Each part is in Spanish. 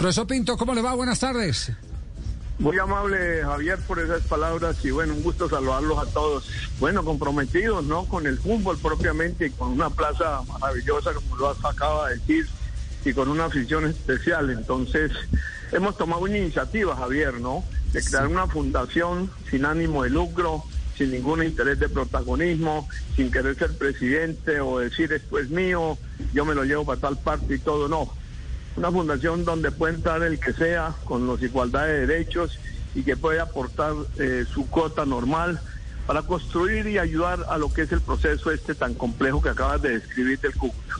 Profesor Pinto, ¿cómo le va? Buenas tardes. Muy amable Javier por esas palabras y bueno, un gusto saludarlos a todos. Bueno, comprometidos, ¿no? Con el fútbol propiamente y con una plaza maravillosa como lo acaba de decir y con una afición especial. Entonces, hemos tomado una iniciativa, Javier, ¿no? De crear una fundación sin ánimo de lucro, sin ningún interés de protagonismo, sin querer ser presidente o decir esto es mío, yo me lo llevo para tal parte y todo, no una fundación donde puede entrar el que sea con los igualdad de derechos y que puede aportar eh, su cuota normal para construir y ayudar a lo que es el proceso este tan complejo que acabas de describir del Cúcuta.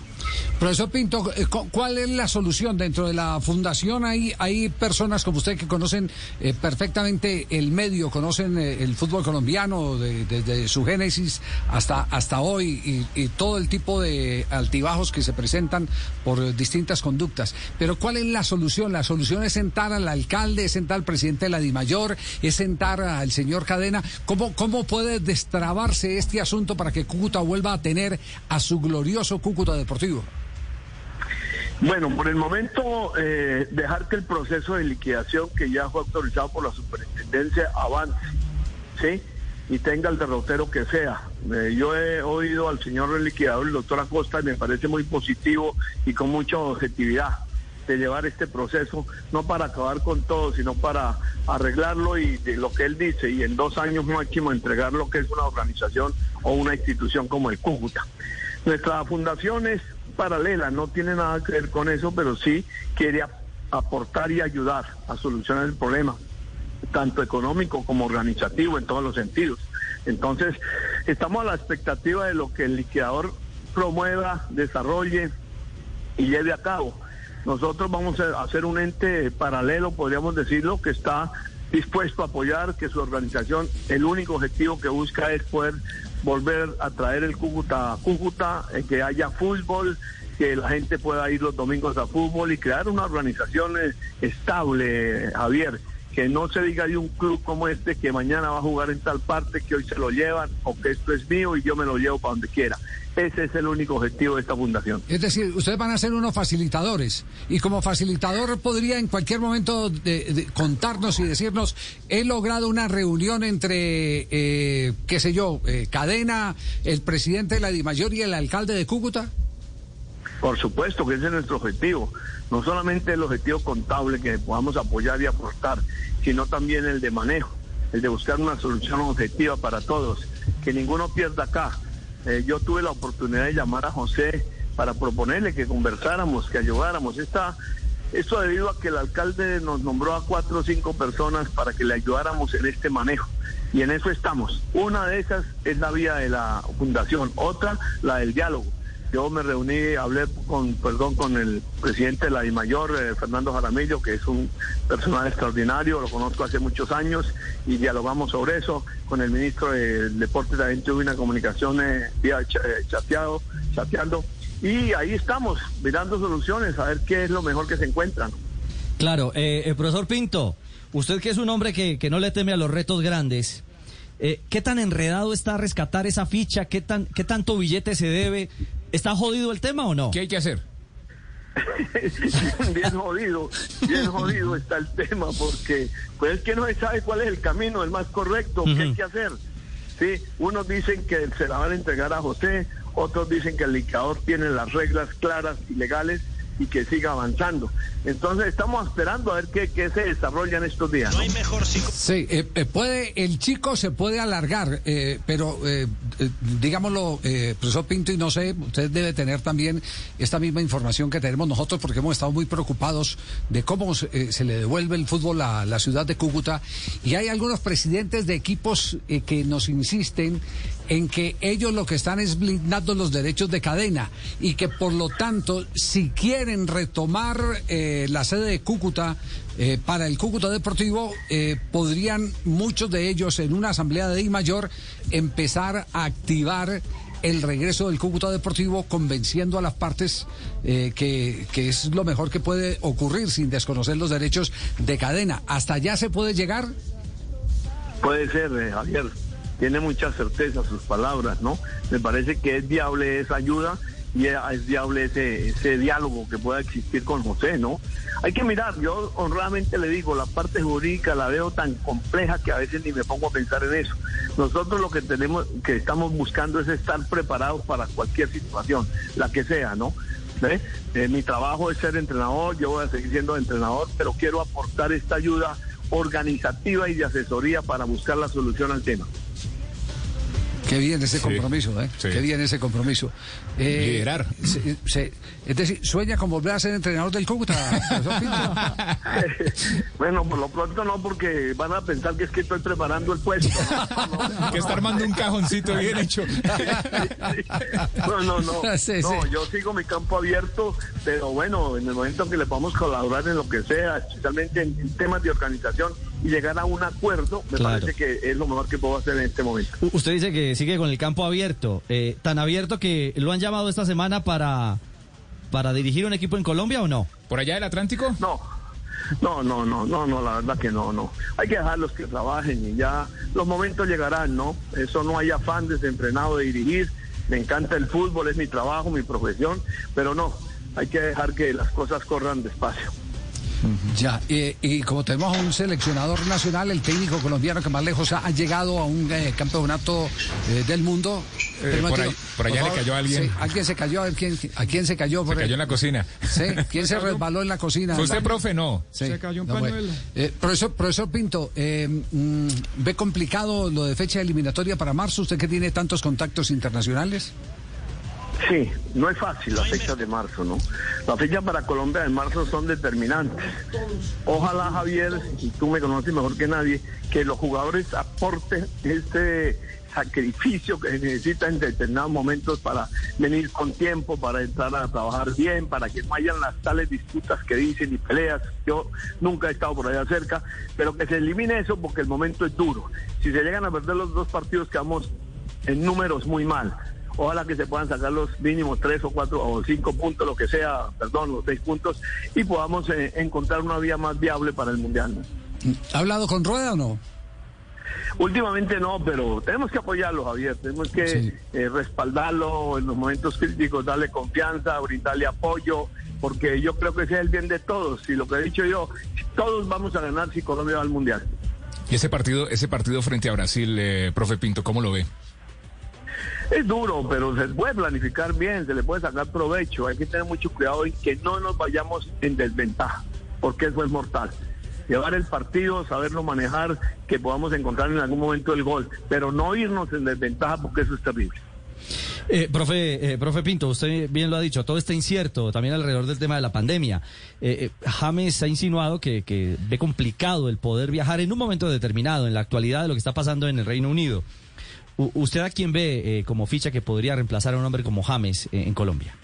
Profesor Pinto, eh, ¿cuál es la solución dentro de la fundación? Hay, hay personas como usted que conocen eh, perfectamente el medio, conocen eh, el fútbol colombiano desde su génesis hasta, hasta hoy y, todo el tipo de altibajos que se presentan por distintas conductas. Pero ¿cuál es la solución? La solución es sentar al alcalde, es sentar al presidente de la DIMAYOR, es sentar al señor Cadena. ¿Cómo, cómo puede destrabarse este asunto para que Cúcuta vuelva a tener a su glorioso Cúcuta Deportivo? Bueno, por el momento, eh, dejar que el proceso de liquidación que ya fue autorizado por la superintendencia avance, ¿sí? Y tenga el derrotero que sea. Eh, yo he oído al señor liquidador, el doctor Acosta, y me parece muy positivo y con mucha objetividad de llevar este proceso, no para acabar con todo, sino para arreglarlo y de lo que él dice, y en dos años máximo entregar lo que es una organización o una institución como el Cúcuta. Nuestra fundación es paralela, no tiene nada que ver con eso, pero sí quiere aportar y ayudar a solucionar el problema, tanto económico como organizativo en todos los sentidos. Entonces, estamos a la expectativa de lo que el liquidador promueva, desarrolle y lleve a cabo. Nosotros vamos a hacer un ente paralelo, podríamos decirlo, que está dispuesto a apoyar, que su organización, el único objetivo que busca es poder volver a traer el Cúcuta a Cúcuta, eh, que haya fútbol, que la gente pueda ir los domingos a fútbol y crear una organización estable, Javier. Que no se diga de un club como este que mañana va a jugar en tal parte, que hoy se lo llevan, o que esto es mío y yo me lo llevo para donde quiera. Ese es el único objetivo de esta fundación. Es decir, ustedes van a ser unos facilitadores y como facilitador podría en cualquier momento de, contarnos y decirnos, he logrado una reunión entre, eh, qué sé yo, eh, Cadena, el presidente de la DIMAYOR y el alcalde de Cúcuta. Por supuesto que ese es nuestro objetivo, no solamente el objetivo contable que podamos apoyar y aportar, sino también el de manejo, el de buscar una solución objetiva para todos, que ninguno pierda acá eh, yo tuve la oportunidad de llamar a José para proponerle que conversáramos, que ayudáramos. Esta, esto debido a que el alcalde nos nombró a cuatro o cinco personas para que le ayudáramos en este manejo. Y en eso estamos. Una de esas es la vía de la fundación, otra la del diálogo. Yo me reuní, hablé con, perdón, con el presidente de la DIMAYOR, eh, Fernando Jaramillo, que es un personal extraordinario, lo conozco hace muchos años y dialogamos sobre eso. Con el ministro de Deportes también tuve una comunicación eh, vía eh, chateado, chateando. Y ahí estamos, mirando soluciones, a ver qué es lo mejor que se encuentran. Claro, el profesor Pinto, usted que es un hombre que, que no le teme a los retos grandes, ¿qué tan enredado está rescatar esa ficha? ¿Qué, tan, ¿Qué tanto billete se debe? ¿Está jodido el tema o no? ¿Qué hay que hacer? bien jodido, bien jodido está el tema porque pues es que no se sabe cuál es el camino, el más correcto, qué hay que hacer. Sí, unos dicen que se la van a entregar a José, otros dicen que el liquidador tiene las reglas claras y legales y que siga avanzando. Entonces estamos esperando a ver qué, qué se desarrolla en estos días. No hay mejor Sí, eh, eh, puede, el chico se puede alargar, eh, pero digámoslo, profesor Pinto, y no sé, usted debe tener también esta misma información que tenemos nosotros, porque hemos estado muy preocupados de cómo se, le devuelve el fútbol a la ciudad de Cúcuta, y hay algunos presidentes de equipos que nos insisten en que ellos lo que están es blindando los derechos de cadena y que por lo tanto, si quieren retomar eh, la sede de Cúcuta eh, para el Cúcuta Deportivo, eh, podrían muchos de ellos en una asamblea de I Mayor empezar a activar el regreso del Cúcuta Deportivo convenciendo a las partes que, que, es lo mejor que puede ocurrir sin desconocer los derechos de cadena. ¿Hasta allá se puede llegar? Puede ser, Javier tiene mucha certeza sus palabras, ¿no? Me parece que es viable esa ayuda y es viable ese, ese diálogo que pueda existir con José, ¿no? Hay que mirar, yo honradamente le digo, la parte jurídica la veo tan compleja que a veces ni me pongo a pensar en eso. Nosotros lo que tenemos, que estamos buscando es estar preparados para cualquier situación, la que sea, ¿no? Eh, mi trabajo es ser entrenador, yo voy a seguir siendo entrenador, pero quiero aportar esta ayuda organizativa y de asesoría para buscar la solución al tema. Qué bien ese compromiso, ¿eh? Qué bien ese compromiso. Eh, Liderar. es decir, ¿sueña con volver a ser entrenador del Cúcuta? bueno, por lo pronto no, porque van a pensar que es que estoy preparando el puesto. que está armando un cajoncito bien hecho. no, no, no. no, yo sigo mi campo abierto, pero bueno, en el momento que le podamos colaborar en lo que sea, especialmente en temas de organización, y llegar a un acuerdo, me parece que es lo mejor que puedo hacer en este momento. Usted dice que sigue con el campo abierto, eh, tan abierto que lo han llamado esta semana para, para dirigir un equipo en Colombia o no? ¿Por allá del Atlántico? No. No, no, no, no, no, la verdad que no, no. Hay que dejarlos que trabajen y ya los momentos llegarán, ¿no? Eso no hay afán desenfrenado de dirigir. Me encanta el fútbol, es mi trabajo, mi profesión, pero no, hay que dejar que las cosas corran despacio. Ya, y como tenemos a un seleccionador nacional, el técnico colombiano que más lejos ha, llegado a un eh, campeonato eh, del mundo. Eh, por, allá le cayó alguien. alguien se cayó, ¿a quién, a quién se cayó? se cayó en la cocina. ¿Sí? ¿Quién se resbaló en la cocina? ¿Fue usted, profe? No. Se cayó un pañuelo. profesor, profesor Pinto, mm, ¿ve complicado lo de fecha eliminatoria para marzo? ¿Usted que tiene tantos contactos internacionales? Sí, no es fácil la fecha de marzo, ¿no? Las fechas para Colombia de marzo son determinantes. Ojalá, Javier, y tú me conoces mejor que nadie, que los jugadores aporten este sacrificio que se necesita en determinados momentos para venir con tiempo, para entrar a trabajar bien, para que no hayan las tales disputas que dicen y peleas. Yo nunca he estado por allá cerca, pero que se elimine eso porque el momento es duro. Si se llegan a perder los dos partidos, quedamos en números muy mal. Ojalá que se puedan sacar los mínimos tres o cuatro o cinco puntos, lo que sea, perdón, los seis puntos, y podamos eh, encontrar una vía más viable para el Mundial. ¿Ha hablado con Rueda o no? Últimamente no, pero tenemos que apoyarlo, Javier. Tenemos que eh, respaldarlo en los momentos críticos, darle confianza, brindarle apoyo, porque yo creo que ese es el bien de todos. Y lo que he dicho yo, todos vamos a ganar si Colombia va al Mundial. Y ese partido, ese partido frente a Brasil, eh, profe Pinto, ¿cómo lo ve? Es duro, pero se puede planificar bien, se le puede sacar provecho. Hay que tener mucho cuidado y que no nos vayamos en desventaja, porque eso es mortal. Llevar el partido, saberlo manejar, que podamos encontrar en algún momento el gol, pero no irnos en desventaja porque eso es terrible. Eh, profe, eh, profe Pinto, usted bien lo ha dicho, todo está incierto también alrededor del tema de la pandemia. Eh, eh, James ha insinuado que, que ve complicado el poder viajar en un momento determinado, en la actualidad de lo que está pasando en el Reino Unido. ¿Usted a quién ve eh, como ficha que podría reemplazar a un hombre como James eh, en Colombia?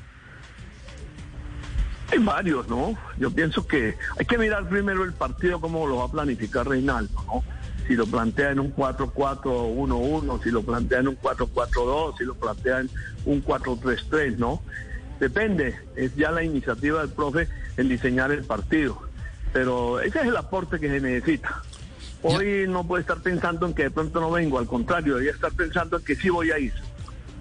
Hay varios, ¿no? Yo pienso que hay que mirar primero el partido, cómo lo va a planificar Reinaldo, ¿no? Si lo plantea en un 4-4-1-1, si lo plantea en un 4-4-2, si lo plantea en un 4-3-3, ¿no? Depende, es ya la iniciativa del profe en diseñar el partido. Pero ese es el aporte que se necesita. Hoy no puede estar pensando en que de pronto no vengo, al contrario, debería estar pensando en que sí voy a ir.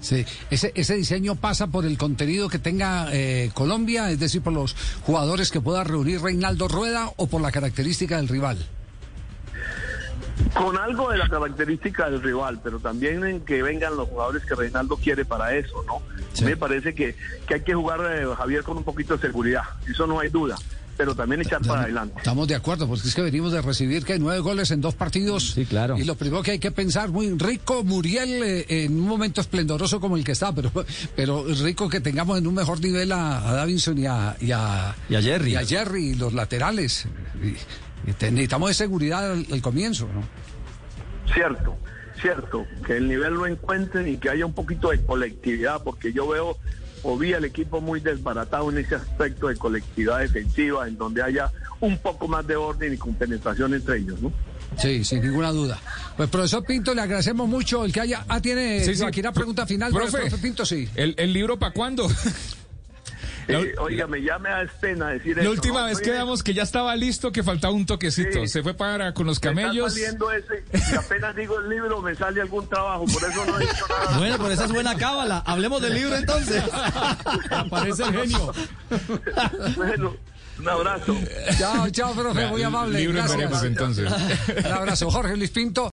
Sí, ese, ese diseño pasa por el contenido que tenga eh, Colombia, es decir, por los jugadores que pueda reunir Reinaldo Rueda o por la característica del rival. Con algo de la característica del rival, pero también en que vengan los jugadores que Reinaldo quiere para eso, ¿no? Me parece que, que hay que jugar, eh, Javier, con un poquito de seguridad, eso no hay duda pero también echar para adelante. Estamos de acuerdo, porque es que venimos de recibir que nueve goles en dos partidos. Sí, claro. Y lo primero que hay que pensar, muy rico Muriel eh, en un momento esplendoroso como el que está, pero, pero rico que tengamos en un mejor nivel a, Davinson y a, y a, Jerry. Y a Jerry, los laterales. necesitamos de seguridad al, comienzo, ¿no? Cierto cierto, que el nivel lo encuentren y que haya un poquito de colectividad, porque yo veo o vi al equipo muy desbaratado en ese aspecto de colectividad defensiva, en donde haya un poco más de orden y compenetración entre ellos, ¿no? Sí, sin ninguna duda. Pues profesor Pinto, le agradecemos mucho el que haya... Ah, tiene aquí una pregunta final. Profe, Pinto, sí. ¿El, el libro para cuándo? La, Eh, óigame, ya me da pena decir la eso, última ¿no? vez Estoy- quedamos que ya estaba listo, que faltaba un toquecito. Sí. Se fue para con los me está camellos. saliendo ese, y apenas digo el libro me sale algún trabajo, por eso no he dicho nada. Bueno, pero esa es buena cábala. Hablemos del libro entonces. Aparece el genio. bueno, un abrazo. Chao, chao, profe, muy amable. Libro veremos entonces. Un abrazo, Jorge Luis Pinto.